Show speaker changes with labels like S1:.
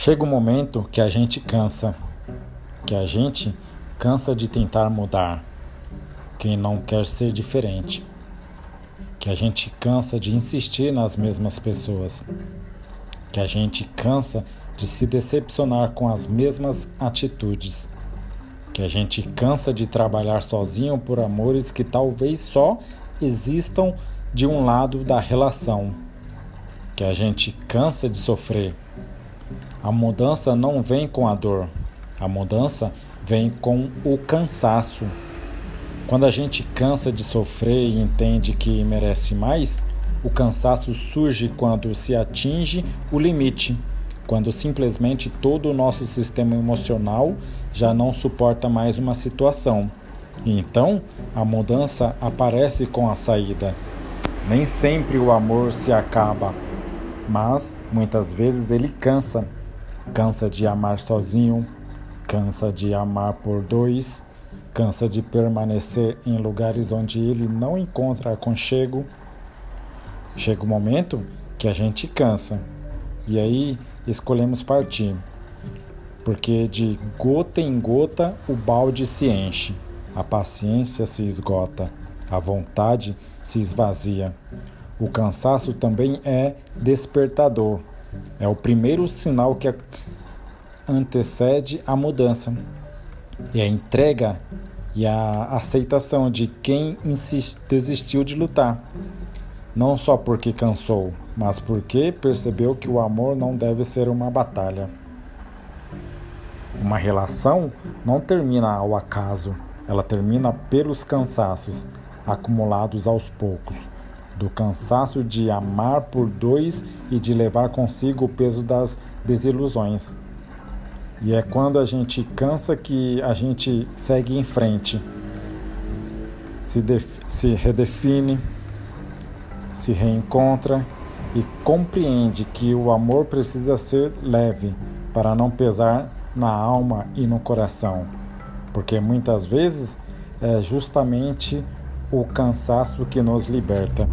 S1: Chega um momento que a gente cansa, que a gente cansa de tentar mudar quem não quer ser diferente, que a gente cansa de insistir nas mesmas pessoas, que a gente cansa de se decepcionar com as mesmas atitudes, que a gente cansa de trabalhar sozinho por amores que talvez só existam de um lado da relação, que a gente cansa de sofrer a mudança não vem com a dor, a mudança vem com o cansaço. Quando a gente cansa de sofrer e entende que merece mais, o cansaço surge quando se atinge o limite, quando simplesmente todo o nosso sistema emocional já não suporta mais uma situação. Então a mudança aparece com a saída. Nem sempre o amor se acaba, mas muitas vezes ele cansa cansa de amar sozinho, cansa de amar por dois, cansa de permanecer em lugares onde ele não encontra aconchego. Chega o um momento que a gente cansa e aí escolhemos partir, porque de gota em gota o balde se enche, a paciência se esgota, a vontade se esvazia. O cansaço também é despertador é o primeiro sinal que antecede a mudança. E a entrega e a aceitação de quem desistiu de lutar. Não só porque cansou, mas porque percebeu que o amor não deve ser uma batalha. Uma relação não termina ao acaso, ela termina pelos cansaços acumulados aos poucos do cansaço de amar por dois e de levar consigo o peso das desilusões. E é quando a gente cansa que a gente segue em frente, se, se redefine, se reencontra e compreende que o amor precisa ser leve para não pesar na alma e no coração, porque muitas vezes é justamente o cansaço que nos liberta.